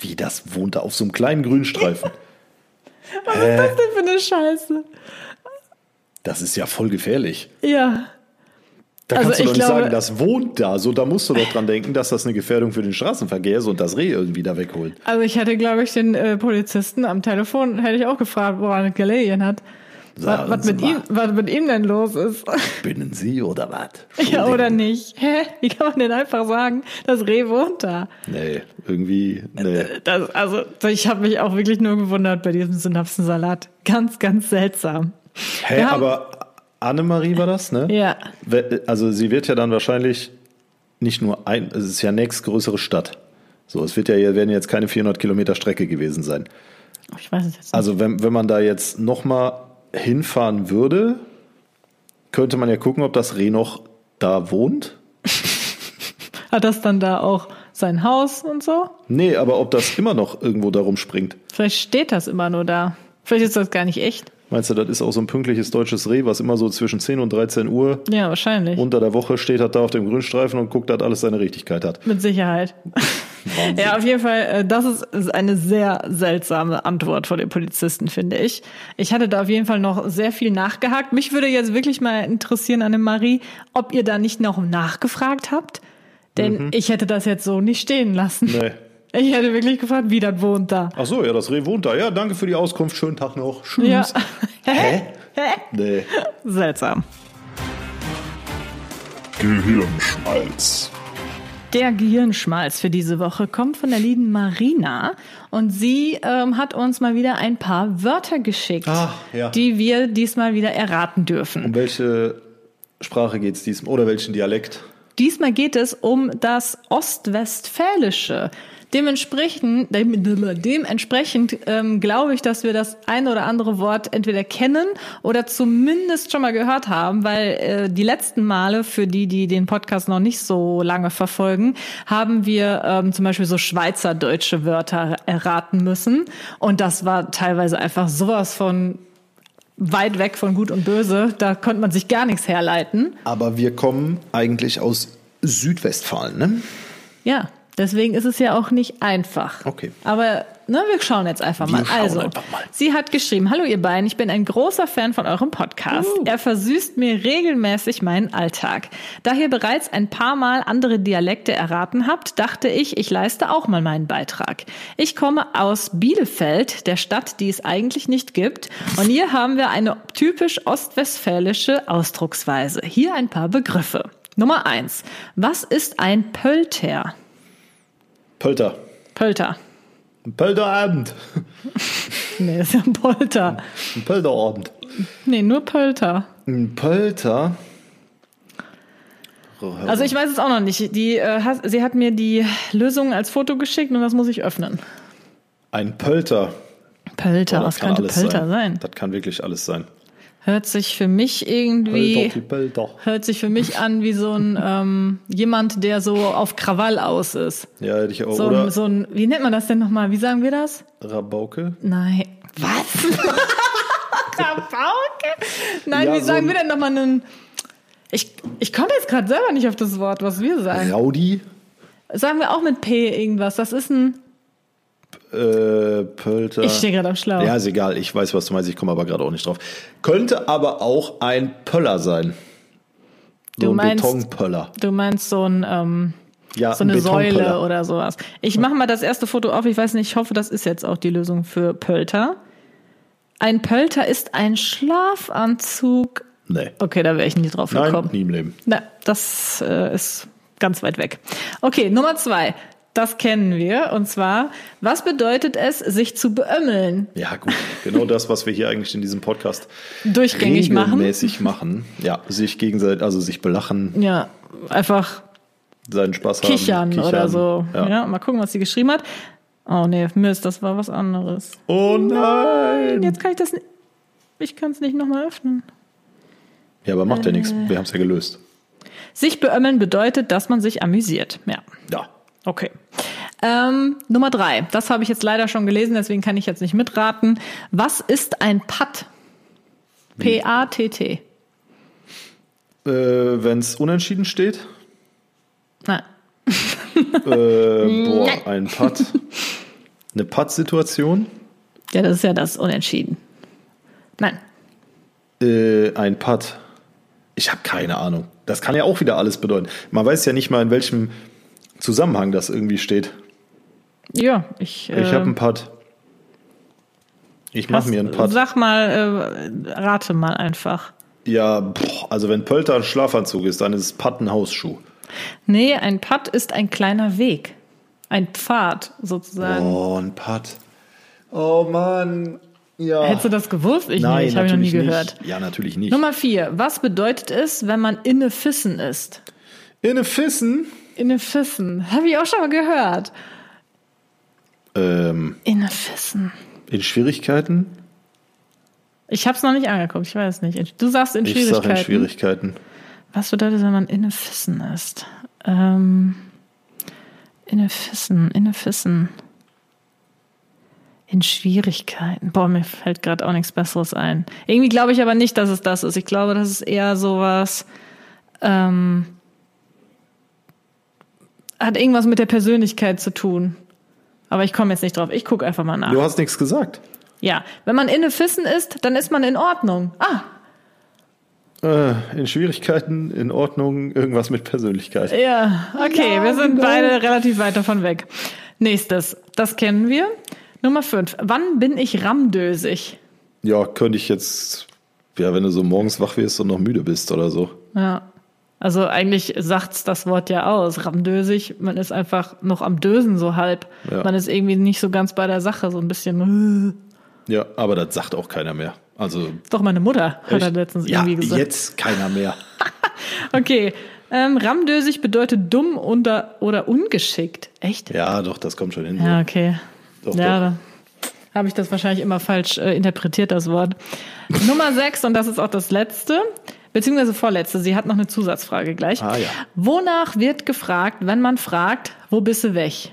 Wie das wohnt da auf so einem kleinen Grünstreifen. Was ist das denn für eine Scheiße? Das ist ja voll gefährlich. Ja. Da Also kannst du ich doch nicht glaube- sagen, das wohnt da. So, da musst du doch dran denken, dass das eine Gefährdung für den Straßenverkehr ist und das Reh irgendwie da wegholt. Also ich hätte, glaube ich, den äh, Polizisten am Telefon, hätte ich auch gefragt, woran es gelegen hat. Was, was, mit ihm, was mit ihm denn los ist. Binnen Sie oder was? Ja, oder nicht? Hä? Wie kann man denn einfach sagen, das Reh wohnt da? Nee, irgendwie, nee. Das, also, ich habe mich auch wirklich nur gewundert bei diesem Synapsensalat. Ganz, ganz seltsam. Hä, haben- aber Annemarie war das, ne? Ja. Also sie wird ja dann wahrscheinlich nicht nur ein, es ist ja nächstgrößere Stadt. So, es wird ja, werden jetzt keine 400 Kilometer Strecke gewesen sein. Ich weiß es jetzt nicht. Also wenn, wenn man da jetzt nochmal hinfahren würde, könnte man ja gucken, ob das Reh noch da wohnt. Hat das dann da auch sein Haus und so? Nee, aber ob das immer noch irgendwo darum springt. Vielleicht steht das immer nur da. Vielleicht ist das gar nicht echt. Meinst du, das ist auch so ein pünktliches deutsches Reh, was immer so zwischen 10 und 13 Uhr Ja, wahrscheinlich. unter der Woche steht, hat da auf dem Grünstreifen und guckt, dass alles seine Richtigkeit hat. Mit Sicherheit. Wahnsinn. Ja, auf jeden Fall, äh, das ist eine sehr seltsame Antwort von den Polizisten, finde ich. Ich hatte da auf jeden Fall noch sehr viel nachgehakt. Mich würde jetzt wirklich mal interessieren, Annemarie, ob ihr da nicht noch nachgefragt habt. Denn ich hätte das jetzt so nicht stehen lassen. Nee. Ich hätte wirklich gefragt, wie das wohnt da. Ach so, ja, das Reh wohnt da. Ja, danke für die Auskunft. Schönen Tag noch. Tschüss. Ja. Hä? Hä? Nee. Seltsam. Gehirnschmalz. Der Gehirnschmalz für diese Woche kommt von der lieben Marina und sie ähm, hat uns mal wieder ein paar Wörter geschickt, Ah, ja. die wir diesmal wieder erraten dürfen. Um welche Sprache geht's diesmal? Oder welchen Dialekt? Diesmal geht es um das Ostwestfälische. Dementsprechend, dem- dementsprechend ähm, glaube ich, dass wir das ein oder andere Wort entweder kennen oder zumindest schon mal gehört haben, weil äh, die letzten Male, für die, die den Podcast noch nicht so lange verfolgen, haben wir ähm, zum Beispiel so schweizerdeutsche Wörter erraten müssen. Und das war teilweise einfach sowas von weit weg von Gut und Böse. Da konnte man sich gar nichts herleiten. Aber wir kommen eigentlich aus Südwestfalen, ne? Ja, deswegen ist es ja auch nicht einfach. Okay. Aber ne, wir schauen jetzt einfach mal. also, einfach mal. sie hat geschrieben, hallo ihr beiden, ich bin ein großer Fan von eurem Podcast. Uh. Er versüßt mir regelmäßig meinen Alltag. Da ihr bereits ein paar Mal andere Dialekte erraten habt, dachte ich, ich leiste auch mal meinen Beitrag. Ich komme aus Bielefeld, der Stadt, die es eigentlich nicht gibt. Und hier haben wir eine typisch ostwestfälische Ausdrucksweise. Hier ein paar Begriffe. Nummer eins. Was ist ein Pölter? Pölter. Pölter. Ein Pölterabend. Nee, das ist ja ein Polter. Ein Pölterabend. Nee, nur Pölter. Ein Pölter. Also ich weiß es auch noch nicht. Die, äh, sie hat mir die Lösung als Foto geschickt und das muss ich öffnen. Ein Pölter. Pölter, Boah, was könnte Pölter sein? Das kann wirklich alles sein. Hört sich für mich irgendwie, hört sich für mich an wie so ein ähm, jemand, der so auf Krawall aus ist. Ja, hätte ich auch. So, Oder so ein, wie nennt man das denn nochmal? Wie sagen wir das? Rabauke. Nein. Was? Rabauke? Nein, Ja, wie so sagen wir denn nochmal einen. Ich, ich komme jetzt gerade selber nicht auf das Wort, was wir sagen. Raudi. Sagen wir auch mit P irgendwas. Das ist ein. Äh, Pölter. Ich stehe gerade am Schlauch. Ja, ist egal. Ich weiß, was du meinst. Ich komme aber gerade auch nicht drauf. Könnte aber auch ein Pöller sein. So Du ein meinst- Betonpöller. Du meinst so ein. Ähm, Ja, so ein eine Betonpöller. Säule oder sowas. Ich mache mal das erste Foto auf. Ich weiß nicht, ich hoffe, das ist jetzt auch die Lösung für Pölter. Ein Pölter ist ein Schlafanzug. Nee. Okay, da wäre ich nie drauf Nein, gekommen. nie im Leben. Na, das äh, ist ganz weit weg. Okay, Nummer zwei. Das kennen wir. Und zwar, was bedeutet es, sich zu beömmeln? Ja, gut. Genau das, was wir hier eigentlich in diesem Podcast Durchgängig machen? regelmäßig machen. Ja, sich gegenseitig, also sich belachen, Ja, einfach seinen Spaß kichern, haben. oder so. Ja. Ja. mal gucken, was sie geschrieben hat. Oh nee, Mist, das war was anderes. Oh nein! Jetzt kann ich das nicht. Ich kann es nicht nochmal öffnen. Ja, aber macht ja nichts. Äh. Wir haben es ja gelöst. Sich beömmeln bedeutet, dass man sich amüsiert. Ja, Ja. Okay. Ähm, Nummer drei. Das habe ich jetzt leider schon gelesen, deswegen kann ich jetzt nicht mitraten. Was ist ein Patt? P-A-T-T. Äh, Wenn es unentschieden steht, Nein. äh, boah, ein Putt. Eine Putt-Situation. Ja, das ist ja das Unentschieden. Nein. Äh, ein Putt. Ich habe keine Ahnung. Das kann ja auch wieder alles bedeuten. Man weiß ja nicht mal, in welchem Zusammenhang das irgendwie steht. Ja, ich. Ich äh, habe einen Putt. Ich mache mir einen Putt. Sag mal, äh, rate mal einfach. Ja, boah, also wenn Pölter ein Schlafanzug ist, dann ist Putt ein Hausschuh. Nee, ein Patt ist ein kleiner Weg. Ein Pfad sozusagen. Oh, ein Putt. Oh Mann. Ja. Hättest du das gewusst? Ich Nein, nicht, habe ich noch nie gehört. Nicht. Ja, natürlich nicht. Nummer vier. Was bedeutet es, wenn man inne Fissen ist? In Fissen. Inne Fissen. Habe ich auch schon mal gehört. Ähm, Inne Fissen. in Schwierigkeiten? Ich habe es noch nicht angeguckt, ich weiß nicht. Du sagst in Ich Schwierigkeiten. sage in Schwierigkeiten. Was bedeutet wenn man inne Fissen ist? Ähm, inne Fissen, inne Fissen. In Schwierigkeiten. Boah, mir fällt gerade auch nichts Besseres ein. Irgendwie glaube ich aber nicht, dass es das ist. Ich glaube, das ist eher sowas. Ähm, hat irgendwas mit der Persönlichkeit zu tun. Aber ich komme jetzt nicht drauf. Ich gucke einfach mal nach. Du hast nichts gesagt. Ja, wenn man inne Fissen ist, dann ist man in Ordnung. Ah, Äh, in Schwierigkeiten, in Ordnung, irgendwas mit Persönlichkeit. ja, okay, Ja, wir sind genau. beide relativ weit davon weg. Nächstes, das kennen wir. Nummer fünf. Wann bin ich ramdösig? Ja, könnte ich jetzt, ja, wenn du so morgens wach wirst und noch müde bist oder so. Ja. Also eigentlich sagt's das Wort ja aus. Ramdösig, man ist einfach noch am Dösen so halb. Ja. Man ist irgendwie nicht so ganz bei der Sache, so ein bisschen. äh. Ja, aber das sagt auch keiner mehr. Also, Doch meine Mutter hat er echt? letztens ja, irgendwie gesagt. jetzt keiner mehr. Okay. Ähm, ramdösig bedeutet dumm oder, oder ungeschickt. Echt? Ja, doch, das kommt schon hin. Ja, okay. Doch, ja, habe ich das wahrscheinlich immer falsch äh, interpretiert, das Wort. Nummer sechs, und das ist auch das letzte, beziehungsweise vorletzte, sie hat noch eine Zusatzfrage gleich. Ah, ja. Wonach wird gefragt, wenn man fragt, wo bist du weg?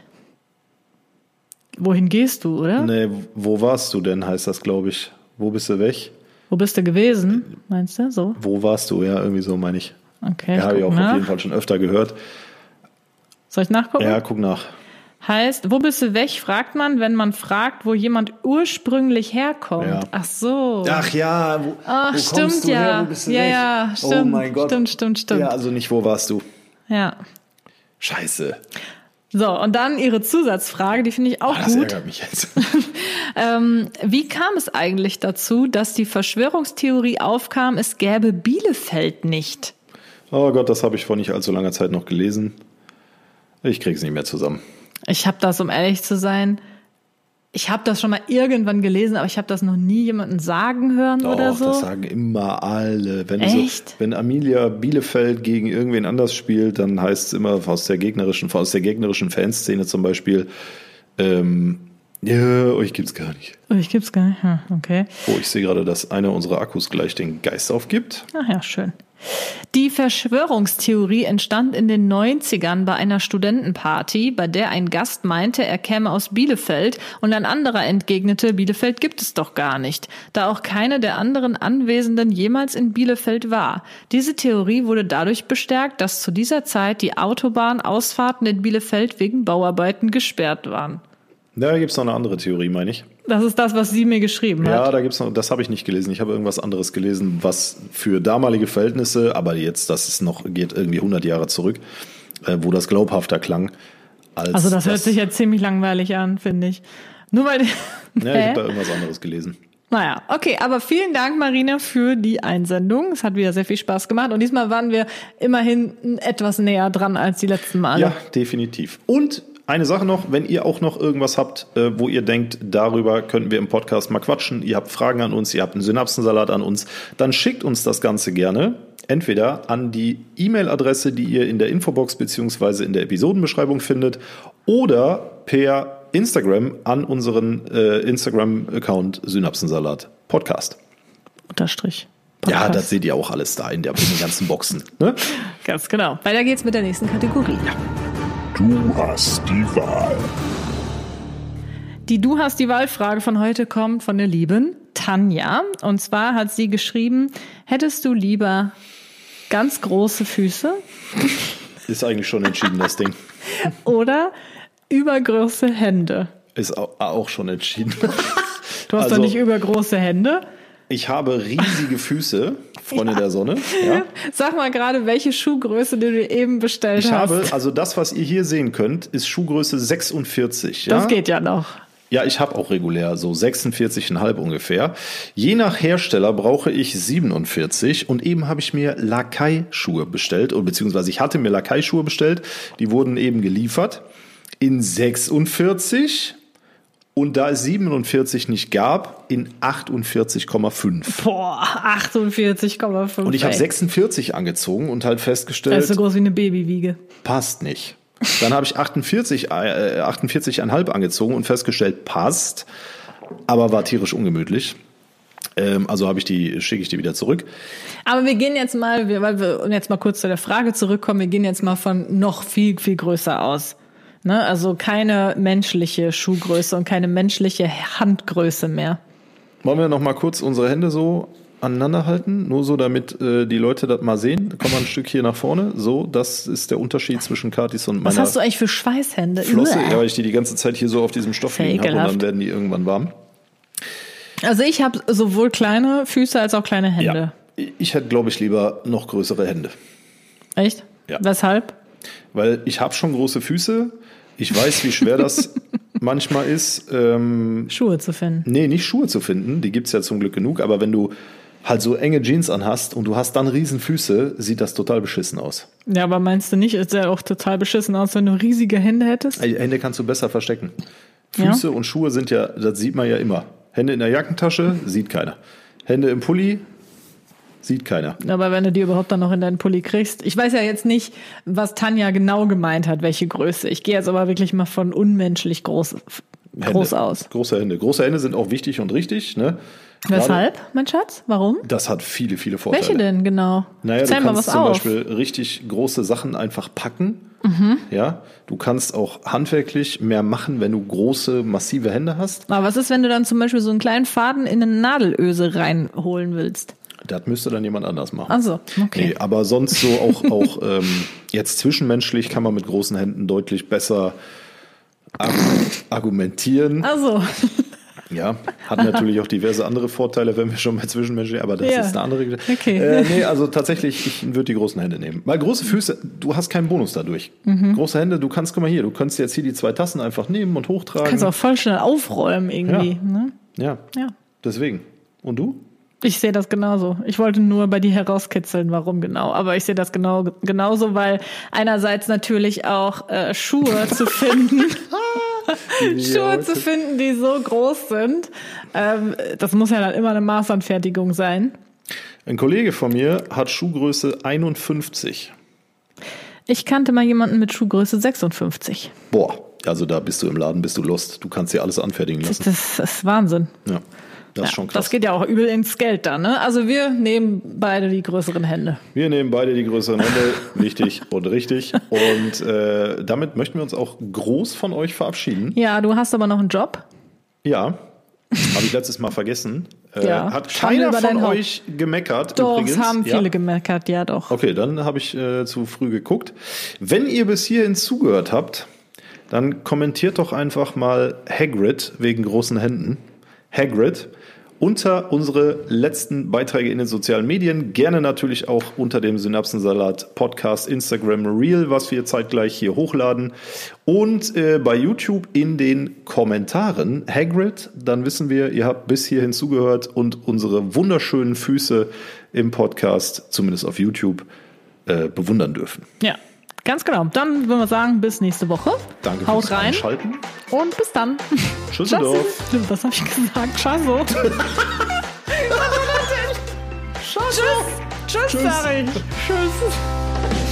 Wohin gehst du, oder? Nee, wo warst du denn, heißt das, glaube ich. Wo bist du weg? Wo bist du gewesen? Meinst du? So? Wo warst du? Ja, irgendwie so meine ich. Okay. Ja, habe ich auch nach. auf jeden Fall schon öfter gehört. Soll ich nachgucken? Ja, guck nach. Heißt, wo bist du weg, fragt man, wenn man fragt, wo jemand ursprünglich herkommt. Ja. Ach so. Ach ja, wo, Ach, wo stimmt kommst du ja. her? Wo bist du Ja, weg? ja, Oh stimmt, mein Gott. stimmt, stimmt, stimmt. Ja, also nicht, wo warst du? Ja. Scheiße. So, und dann ihre Zusatzfrage, die finde ich auch Ah, das gut. ärgert mich jetzt. Ähm, wie kam es eigentlich dazu, dass die Verschwörungstheorie aufkam, es gäbe Bielefeld nicht? Oh Gott, das habe ich vor nicht allzu langer Zeit noch gelesen. Ich krieg's nicht mehr zusammen. Ich habe das, um ehrlich zu sein, ich habe das schon mal irgendwann gelesen, aber ich habe das noch nie jemanden sagen hören oder Doch, so. das sagen immer alle. Wenn, Echt? So, wenn Amelia Bielefeld gegen irgendwen anders spielt, dann heißt es immer aus der gegnerischen, aus der gegnerischen Fanszene zum Beispiel, ähm, ja, euch gibt's gar nicht. Ich gibt's gar nicht. Hm, okay. Oh, ich sehe gerade, dass einer unserer Akkus gleich den Geist aufgibt. Ach ja, schön. Die Verschwörungstheorie entstand in den 90ern bei einer Studentenparty, bei der ein Gast meinte, er käme aus Bielefeld und ein anderer entgegnete, Bielefeld gibt es doch gar nicht, da auch keine der anderen Anwesenden jemals in Bielefeld war. Diese Theorie wurde dadurch bestärkt, dass zu dieser Zeit die Autobahnausfahrten in Bielefeld wegen Bauarbeiten gesperrt waren. Da gibt's noch eine andere Theorie, meine ich. Das ist das, was sie mir geschrieben Ja, hat. da gibt's noch, das habe ich nicht gelesen. Ich habe irgendwas anderes gelesen, was für damalige Verhältnisse, aber jetzt, das ist noch, geht irgendwie 100 Jahre zurück, äh, wo das glaubhafter klang. Als Also das hört sich jetzt ziemlich langweilig an, finde ich. Nur weil... Ja, ich habe da irgendwas anderes gelesen. Naja, okay, aber vielen Dank, Marina, für die Einsendung. Es hat wieder sehr viel Spaß gemacht und diesmal waren wir immerhin etwas näher dran als die letzten Male. Ja, definitiv. Und eine Sache noch, wenn ihr auch noch irgendwas habt, äh, wo ihr denkt, darüber könnten wir im Podcast mal quatschen, ihr habt Fragen an uns, ihr habt einen Synapsensalat an uns, dann schickt uns das Ganze gerne entweder an die E-Mail-Adresse, die ihr in der Infobox beziehungsweise in der Episodenbeschreibung findet, oder per Instagram an unseren äh, Instagram-Account Synapsensalat Podcast. Unterstrich. Ja, Podcast. das seht ihr auch alles da in, der, in den ganzen Boxen. Ne? Ganz genau. Weiter geht's mit der nächsten Kategorie. Du hast die Wahl. Die Du hast die Wahlfrage von heute kommt von der lieben Tanja. Und zwar hat sie geschrieben, hättest du lieber ganz große Füße Ist eigentlich schon entschieden, das Ding. oder übergroße Hände? Ist au- auch schon entschieden. Du hast Also- doch nicht übergroße Hände. Ich habe riesige Füße, Freunde der Sonne. Ja. Sag mal gerade, welche Schuhgröße du dir eben bestellt Ich hast. habe, also das, was ihr hier sehen könnt, ist Schuhgröße 46. Ja? Das geht ja noch. Ja, ich habe auch regulär so 46,5 ungefähr. Je nach Hersteller brauche ich 47 und eben habe ich mir Lakai-Schuhe bestellt, beziehungsweise ich hatte mir Lakai-Schuhe bestellt, die wurden eben geliefert in 46 und da es 47 nicht gab, in 48,5. Boah, 48,5. Und ich habe ey. 46 angezogen und halt Das festgestellt, ist so groß wie eine Babywiege. passt nicht. Dann habe ich 48, äh, 48,5 angezogen und festgestellt, passt, aber war tierisch ungemütlich. Ähm, also habe ich die, schicke ich die wieder zurück. Aber wir gehen jetzt mal, weil wir jetzt mal kurz zu der Frage zurückkommen, wir gehen jetzt mal von noch viel, viel größer aus. Ne? Also keine menschliche Schuhgröße und keine menschliche Handgröße mehr. Wollen wir noch mal kurz unsere Hände so aneinander halten, nur so, damit äh, die Leute das mal sehen. Komm mal ein Stück hier nach vorne. So, das ist der Unterschied zwischen Katis und meiner Was hast du eigentlich für Schweißhände? Flosse. Ja, weil ich die die ganze Zeit hier so auf diesem Stoff liegen habe und dann werden die irgendwann warm. Also ich habe sowohl kleine Füße als auch kleine Hände. Ich hätte, glaube ich, lieber noch größere Hände. Echt? Ja. Weshalb? Weil ich habe schon große Füße. Ich weiß, wie schwer das manchmal ist. Ähm, Schuhe zu finden. nee, nicht Schuhe zu finden. Die gibt's ja zum Glück genug. Aber wenn du halt so enge Jeans anhast und du hast dann riesen Füße, sieht das total beschissen aus. Ja, aber meinst du nicht, es sähe auch total beschissen aus, wenn du riesige Hände hättest? Hände kannst du besser verstecken. Ja. Füße und Schuhe sind ja, das sieht man ja immer. Hände in der Jackentasche, sieht keiner. Hände im Pulli, sieht keiner. Aber wenn du die überhaupt dann noch in deinen Pulli kriegst. Ich weiß ja jetzt nicht, was Tanja genau gemeint hat, welche Größe. Ich gehe jetzt aber wirklich mal von unmenschlich groß, groß Hände. aus. Große Hände. Große Hände sind auch wichtig und richtig. Ne? Weshalb, mein Schatz? Warum? Das hat viele, viele Vorteile. Welche denn genau? Naja, Zähl du mal kannst zum auf. Beispiel richtig große Sachen einfach packen. Mhm. Ja, du kannst auch handwerklich mehr machen, wenn du große, massive Hände hast. Aber was ist, wenn du dann zum Beispiel so einen kleinen Faden in eine Nadelöse reinholen willst? Das müsste dann jemand anders machen. Ach so, okay. Nee, aber sonst so auch, auch ähm, jetzt zwischenmenschlich kann man mit großen Händen deutlich besser argu- argumentieren. Also, Ja, hat natürlich auch diverse andere Vorteile, wenn wir schon bei zwischenmenschlich, aber das Ja. ist eine andere Geschichte. Okay. Äh, nee, also tatsächlich, ich würde die großen Hände nehmen. Weil große Füße, du hast keinen Bonus dadurch. Mhm. Große Hände, du kannst, guck mal hier, du kannst jetzt hier die zwei Tassen einfach nehmen und hochtragen. kannst auch voll schnell aufräumen irgendwie. Ja. Ne? ja, ja. deswegen. Und du? Ich sehe das genauso. Ich wollte nur bei dir herauskitzeln, warum genau. Aber ich sehe das genau genauso, weil einerseits natürlich auch äh, Schuhe zu finden, Schuhe zu finden, die so groß sind. Ähm, das muss ja dann immer eine Maßanfertigung sein. Ein Kollege von mir hat Schuhgröße 51. Ich kannte mal jemanden mit Schuhgröße 56. Boah, also da bist du im Laden, bist du lost. Du kannst dir alles anfertigen lassen. Das ist Wahnsinn. Ja, das ist Ja, schon krass. das geht ja auch übel ins Geld dann. Ne? Also wir nehmen beide die größeren Hände. Wir nehmen beide die größeren Hände, wichtig und richtig. Und äh, damit möchten wir uns auch groß von euch verabschieden. Ja, du hast aber noch einen Job. Ja, habe ich letztes Mal vergessen. Äh, Ja, hat Schande keiner von euch gemeckert. Doch, übrigens. es haben viele ja. gemeckert, ja doch. Okay, dann habe ich äh, zu früh geguckt. Wenn ihr bis hierhin zugehört habt, dann kommentiert doch einfach mal Hagrid wegen großen Händen. Hagrid unter unsere letzten Beiträge in den sozialen Medien. Gerne natürlich auch unter dem Synapsensalat Podcast, Instagram Reel, was wir zeitgleich hier hochladen. Und äh, bei YouTube in den Kommentaren Hagrid, dann wissen wir, ihr habt bis hierhin zugehört und unsere wunderschönen Füße im Podcast, zumindest auf YouTube, äh, bewundern dürfen. Ja, ganz genau. Dann würden wir sagen, bis nächste Woche. Danke Haut fürs rein Einschalten. und bis dann. Tschüss. Was habe ich gesagt? Tschüss. Tschüss, Tschüss. sag ich. Tschüss.